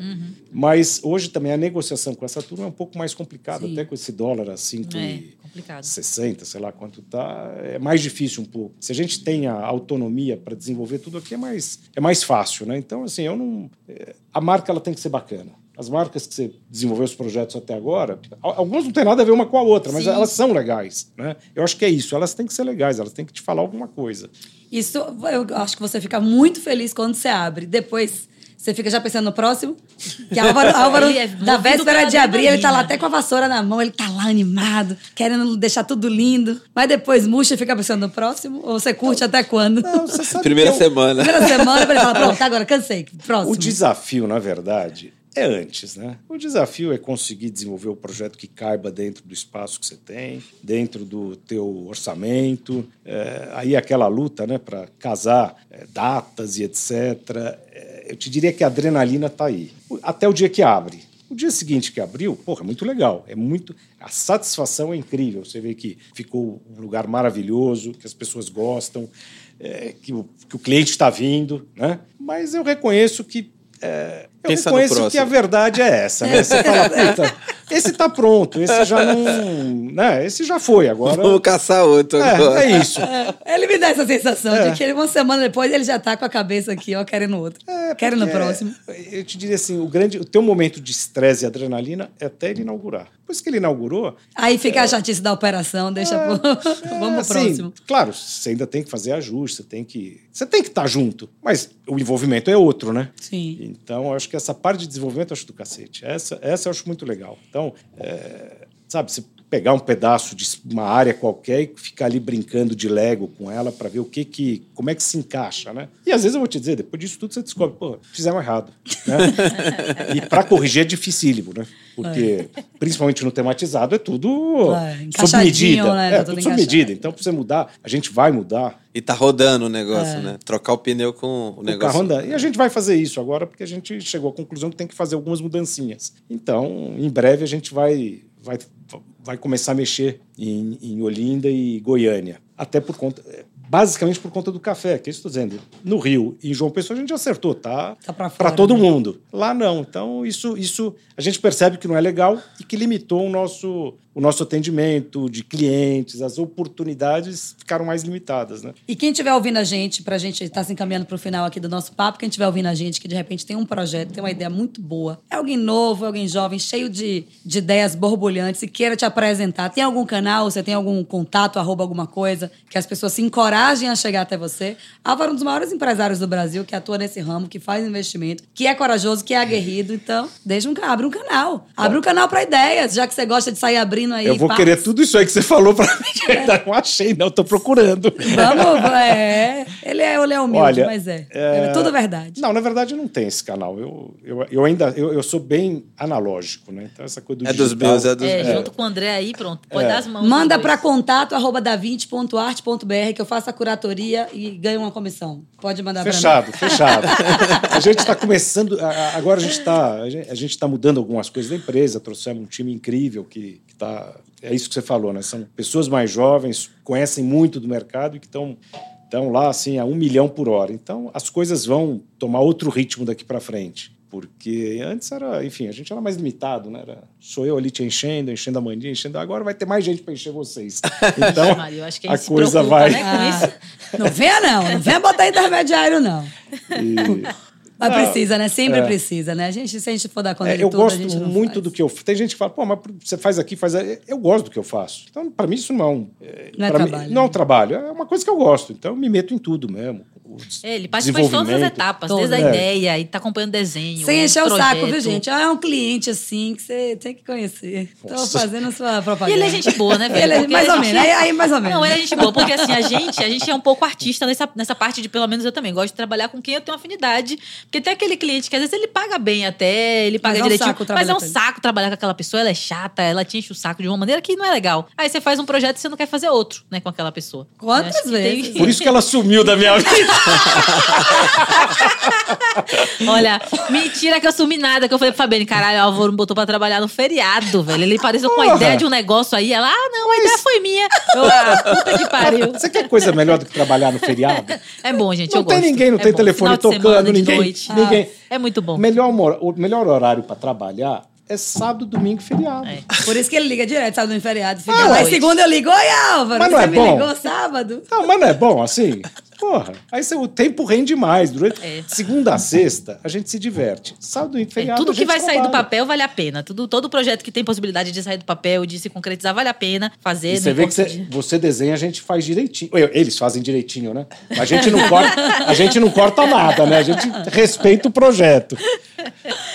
Mas hoje também a negociação com essa turma é um pouco mais complicada, Sim. até com esse dólar a 5 É, e... complicado. 60, sei lá quanto tá, é mais difícil um pouco. Se a gente tem a autonomia para desenvolver tudo aqui, é mais, é mais fácil, né? Então, assim, eu não. é, A marca ela tem que ser bacana. As marcas que você desenvolveu os projetos até agora, al- algumas não tem nada a ver uma com a outra, mas Sim. elas são legais, né? Eu acho que é isso. Elas têm que ser legais, elas têm que te falar alguma coisa. Isso, eu acho que você fica muito feliz quando você abre. Depois, você fica já pensando no próximo. Que Álvaro, Álvaro é da véspera de abrir, ele tá lá até com a vassoura na mão, ele tá lá animado, querendo deixar tudo lindo. Mas depois murcha e fica pensando no próximo? Ou você curte até quando? Não, você sabe Primeira eu- semana. Primeira semana, ele fala, pronto, agora cansei. Próximo. O desafio, na verdade, é antes, né? O desafio é conseguir desenvolver o projeto que caiba dentro do espaço que você tem, dentro do teu orçamento. É, aí aquela luta, né, para casar é, datas e etc. É, eu te diria que a adrenalina está aí. Até o dia que abre. O dia seguinte que abriu, porra, é muito legal. É muito. A satisfação é incrível. Você vê que ficou um lugar maravilhoso, que as pessoas gostam, é, que, o, que o cliente está vindo, né? Mas eu reconheço que. é, eu Pensa no reconheço que a verdade é essa, né? Você fala, puta, esse tá pronto, esse já não. Né? Esse já foi, agora. Vamos caçar outro agora. É, é isso. É, ele me dá essa sensação É. de que ele, uma semana depois ele já tá com a cabeça aqui, ó, querendo outro. É, querendo próximo. Eu te diria assim, o grande, o teu momento de estresse e adrenalina é até ele inaugurar. Depois que ele inaugurou, Aí fica a chatice da operação, deixa pro... é, Vamos pro assim, próximo. Claro, você ainda tem que fazer ajuste, você tem que, você tem que estar junto, mas o envolvimento é outro, né? Sim. Então, eu acho que essa parte de desenvolvimento eu acho do cacete. Essa, essa eu acho muito legal. Então, é, sabe, se pegar um pedaço de uma área qualquer e ficar ali brincando de Lego com ela para ver o que que, como é que se encaixa, né? E às vezes eu vou te dizer, depois disso tudo você descobre, pô, fizemos errado, né? e para corrigir é dificílimo, né? Porque, principalmente no tematizado, é tudo É, sob medida. né? É, Tá tudo tudo sob medida. Então, para você mudar, a gente vai mudar. E tá rodando o negócio, É. né? Trocar o pneu com o o negócio. carro andando. E a gente vai fazer isso agora porque a gente chegou à conclusão que tem que fazer algumas mudancinhas. Então, em breve a gente vai, vai, vai começar a mexer em, em Olinda e Goiânia. Até por conta. Basicamente por conta do café, que é isso que eu estou dizendo. No Rio e em João Pessoa a gente acertou, tá? Tá Para todo né? mundo. Lá não. Então, isso, isso a gente percebe que não é legal e que limitou o nosso, o nosso atendimento de clientes, as oportunidades ficaram mais limitadas, né? E quem estiver ouvindo a gente, pra gente estar se encaminhando pro final aqui do nosso papo, quem estiver ouvindo a gente, que de repente tem um projeto, tem uma ideia muito boa, é alguém novo, é alguém jovem, cheio de, de ideias borbulhantes e queira te apresentar, tem algum canal, você tem algum contato, arroba alguma coisa, que as pessoas se encorajem a chegar até você. Álvaro é um dos maiores empresários do Brasil, que atua nesse ramo, que faz investimento, que é corajoso, que é aguerrido. Então, deixa um, abre um canal. Abre um canal para ideias, já que você gosta de sair abrindo abrindo aí. Eu vou parques. querer tudo isso aí que você falou pra mim. que ainda não achei, não. Tô procurando. Vamos, é. Ele é, ele é humilde, Olha, mas é. é- É tudo verdade. Não, na verdade não tem esse canal. Eu, eu, eu ainda eu, eu sou bem analógico, né? Então essa coisa do É dos digital- meus, é dos É, meus. junto com o André aí, pronto. Pode É. dar as mãos. Manda para contato arroba da20.arte.br que eu faço a curatoria e ganho uma comissão. Pode mandar para mim. Fechado, fechado. A gente está começando. Agora a gente está a gente tá mudando algumas coisas da empresa, trouxemos um time incrível que está. É isso que você falou, né? São pessoas mais jovens, conhecem muito do mercado e que estão estão lá assim a um milhão por hora. Então as coisas vão tomar outro ritmo daqui para frente. Porque antes era, enfim, a gente era mais limitado, né? Era, sou eu ali te enchendo, enchendo a mandinha, enchendo. Agora vai ter mais gente para encher vocês. Então Maria, eu acho que a a coisa preocupa, vai. né, com Ah, isso. não venha, não. Não venha botar intermediário, não. e- Mas Não, precisa, né? Sempre é. precisa, né? A gente, se a gente for dar conta É, de eu tudo, a gosto muito faz. do que eu Tem gente que fala, pô, mas você faz aqui, faz. Eu gosto do que eu faço. Então, para mim, isso não é um. Não é pra mim, trabalho, não é um trabalho. É uma coisa que eu gosto. Então, eu me meto em tudo mesmo. O É, ele participa de todas as etapas, Todas. desde a É. ideia, e tá acompanhando desenho. Sem encher o saco, viu, projeto. gente? É um cliente, assim, que você tem que conhecer. Tô Nossa. fazendo a sua E propaganda. ele é gente boa, né, velho? Ele é- Porque mais ou gente- menos. Aí, aí, mais ou menos. Não, ele é gente boa, porque assim, a gente, a gente é um pouco artista nessa, nessa parte de, pelo menos eu também, gosto de trabalhar com quem eu tenho afinidade. Porque tem aquele cliente que às vezes ele paga bem até, ele paga Mas é um direitinho. saco mas trabalhar é um com ele. saco trabalhar com aquela pessoa, ela é chata, ela te enche o saco de uma maneira que não é legal. Aí você faz um projeto e você não quer fazer outro, né, com aquela pessoa. Quantas que tem- vezes? Por isso que ela sumiu da minha vida. Olha, mentira que eu sumi nada, que eu falei pro Fabiane, caralho, o Álvaro me botou pra trabalhar no feriado, velho. Ele pareceu com a ideia de um negócio aí. Ela, ah, não, a ideia foi minha. Eu, ah, puta que pariu. Você quer coisa melhor do que trabalhar no feriado? É bom, gente, Não eu tem gosto. ninguém, não É tem bom. telefone Final de tocando, semana, de ninguém- noite. ninguém- É muito bom. Melhor, o melhor horário para trabalhar é sábado, domingo e feriado. É. Por isso que ele liga direto, sabe, no feriado. Fica Ah, lá. Segunda eu ligo, oi, Álvaro, Mas não você é me bom? ligou sábado? Não, mas não é bom assim? Porra, aí o tempo rende mais. Durante É. segunda a sexta, a gente se diverte. Sábado e É, feriado. tudo a que vai sair do papel vale a pena. Tudo, todo projeto que tem possibilidade de sair do papel, de se concretizar, vale a pena fazer. E você vê que você, de- você desenha, a gente faz direitinho. Eles fazem direitinho, né? A gente não corta, a gente não corta nada, né? A gente respeita o projeto.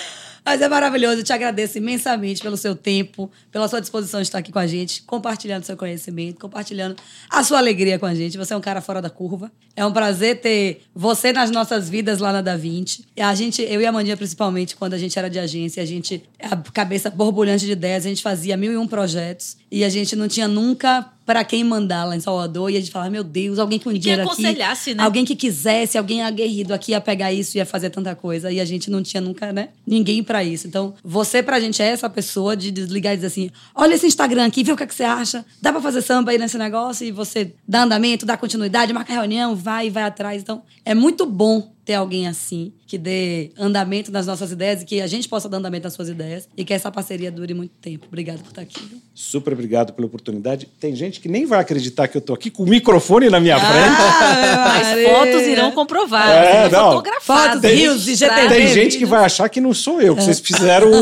Mas é maravilhoso, eu te agradeço imensamente pelo seu tempo, pela sua disposição de estar aqui com a gente, compartilhando seu conhecimento, compartilhando a sua alegria com a gente. Você é um cara fora da curva. É um prazer ter você nas nossas vidas lá na Da Vinci. E a gente, eu e a Mandinha principalmente, quando a gente era de agência, a gente, a cabeça borbulhante de ideias, a gente fazia mil e um projetos e a gente não tinha nunca para quem mandar lá em Salvador. E a gente falava, meu Deus, alguém que dinheiro aqui. aconselhasse, né? Alguém que quisesse, alguém aguerrido aqui ia pegar isso e ia fazer tanta coisa. E a gente não tinha nunca, né? Ninguém pra isso. Então, você pra gente é essa pessoa de desligar e dizer assim: olha esse Instagram aqui, vê o que, é que você acha. Dá pra fazer samba aí nesse negócio e você dá andamento, dá continuidade, marca reunião, vai e vai atrás. Então, é muito bom ter alguém assim, que dê andamento nas nossas ideias e que a gente possa dar andamento nas suas ideias e que essa parceria dure muito tempo. Obrigado por estar aqui. viu? Super obrigado pela oportunidade. Tem gente que nem vai acreditar que eu tô aqui com o microfone na minha Ah, frente. As Maria. fotos irão comprovar. É, não. fotografadas, Fotos, rios, registradas. IGTV. Tem gente que vai achar que não sou eu, que vocês fizeram um-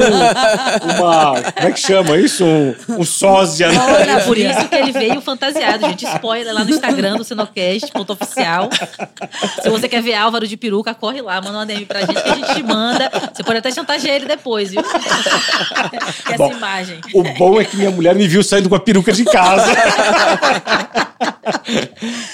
uma. Como é que chama isso? Um, um sósia. né? Olha, É por isso que ele veio fantasiado, gente. Spoiler lá no Instagram do Senocast, ponto oficial. Se você quer ver Álvaro de peruca, corre lá, manda uma DM pra gente que a gente te manda. Você pode até chantagear ele depois, viu? Essa Bom, imagem. O bom é que minha mulher me viu saindo com a peruca de casa.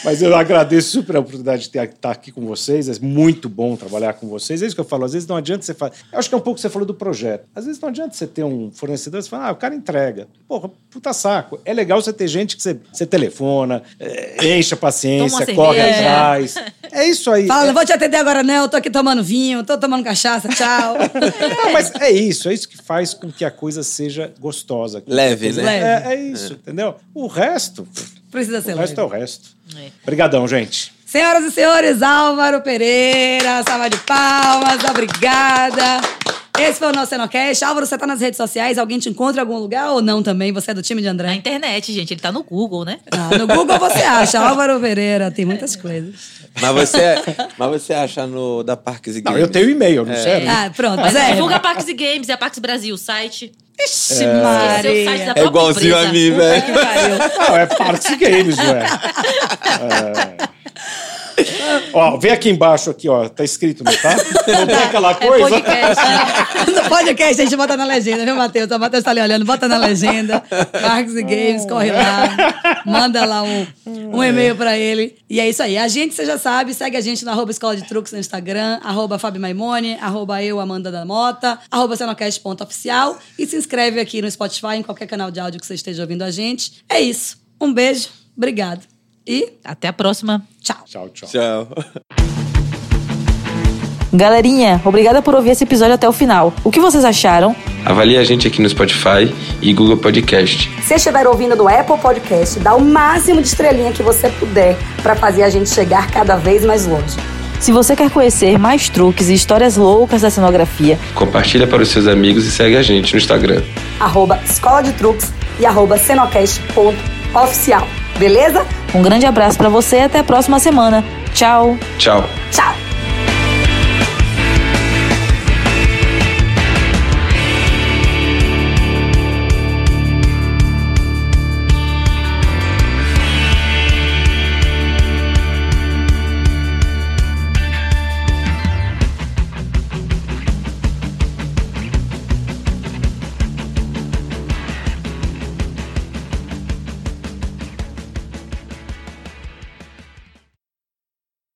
Mas eu agradeço super a oportunidade de ter- estar aqui com vocês. É muito bom trabalhar com vocês. É isso que eu falo. Às vezes não adianta você fazer. Eu acho que é um pouco que você falou do projeto. Às vezes não adianta você ter um fornecedor e você fala, ah, o cara entrega. Porra, puta saco. É legal você ter gente que você, você telefona, é, enche a paciência, corre cerveja. atrás. É isso aí. Fala, É- não vou te atender agora, não. Eu tô aqui tomando vinho, tô tomando cachaça, tchau. Não, mas é isso, é isso que faz com que a coisa seja gostosa. Leve, né? É, é isso, entendeu? O resto, Precisa ser o resto é leve. o resto. É. Obrigadão, gente. Senhoras e senhores, Álvaro Pereira, salva de palmas, obrigada. Esse foi o nosso Senocast. Álvaro, você tá nas redes sociais? Alguém te encontra em algum lugar ou não também? Você é do time de Na André? internet, gente. Ele tá no Google, né? Ah, no Google você acha, Álvaro Pereira, tem muitas coisas. Mas você, mas você acha no da Parques e Não, Games? eu tenho e-mail, não serve? Ah, pronto, Mas Zé. divulga a Parques e Games, é a Parques Brasil, o site. Ixi, Esse é Maria. É própria igualzinho empresa. a mim, velho. Não, é Party Games, ué. Ó, vem aqui embaixo, aqui, ó. Tá escrito, não tá? Não tem aquela É coisa? podcast. No podcast a gente bota na legenda, viu, Matheus? O Matheus tá ali olhando, bota na legenda. Marcos e Games, corre lá. Manda lá um, um e-mail pra ele. E é isso aí. A gente, você já sabe, segue a gente no arroba Escola de Truques no Instagram, arroba Fabi Maimone, arroba eu, Amanda da Mota, arroba Cenocast.oficial e se inscreve aqui no Spotify, em qualquer canal de áudio que você esteja ouvindo a gente. É isso. Um beijo, obrigado. E Até a próxima. tchau. Tchau, tchau. Tchau. Galerinha, obrigada por ouvir esse episódio até o final. O que vocês acharam? Avalie a gente aqui no Spotify e Google Podcast. Se estiver ouvindo do Apple Podcast, dá o máximo de estrelinha que você puder para fazer a gente chegar cada vez mais longe. Se você quer conhecer mais truques e histórias loucas da cenografia, Compartilha para os seus amigos e segue a gente no Instagram. Arroba Escola de Truques e arroba cenocast.oficial. Beleza? Um grande abraço pra você e até a próxima semana. Tchau! Tchau! Tchau!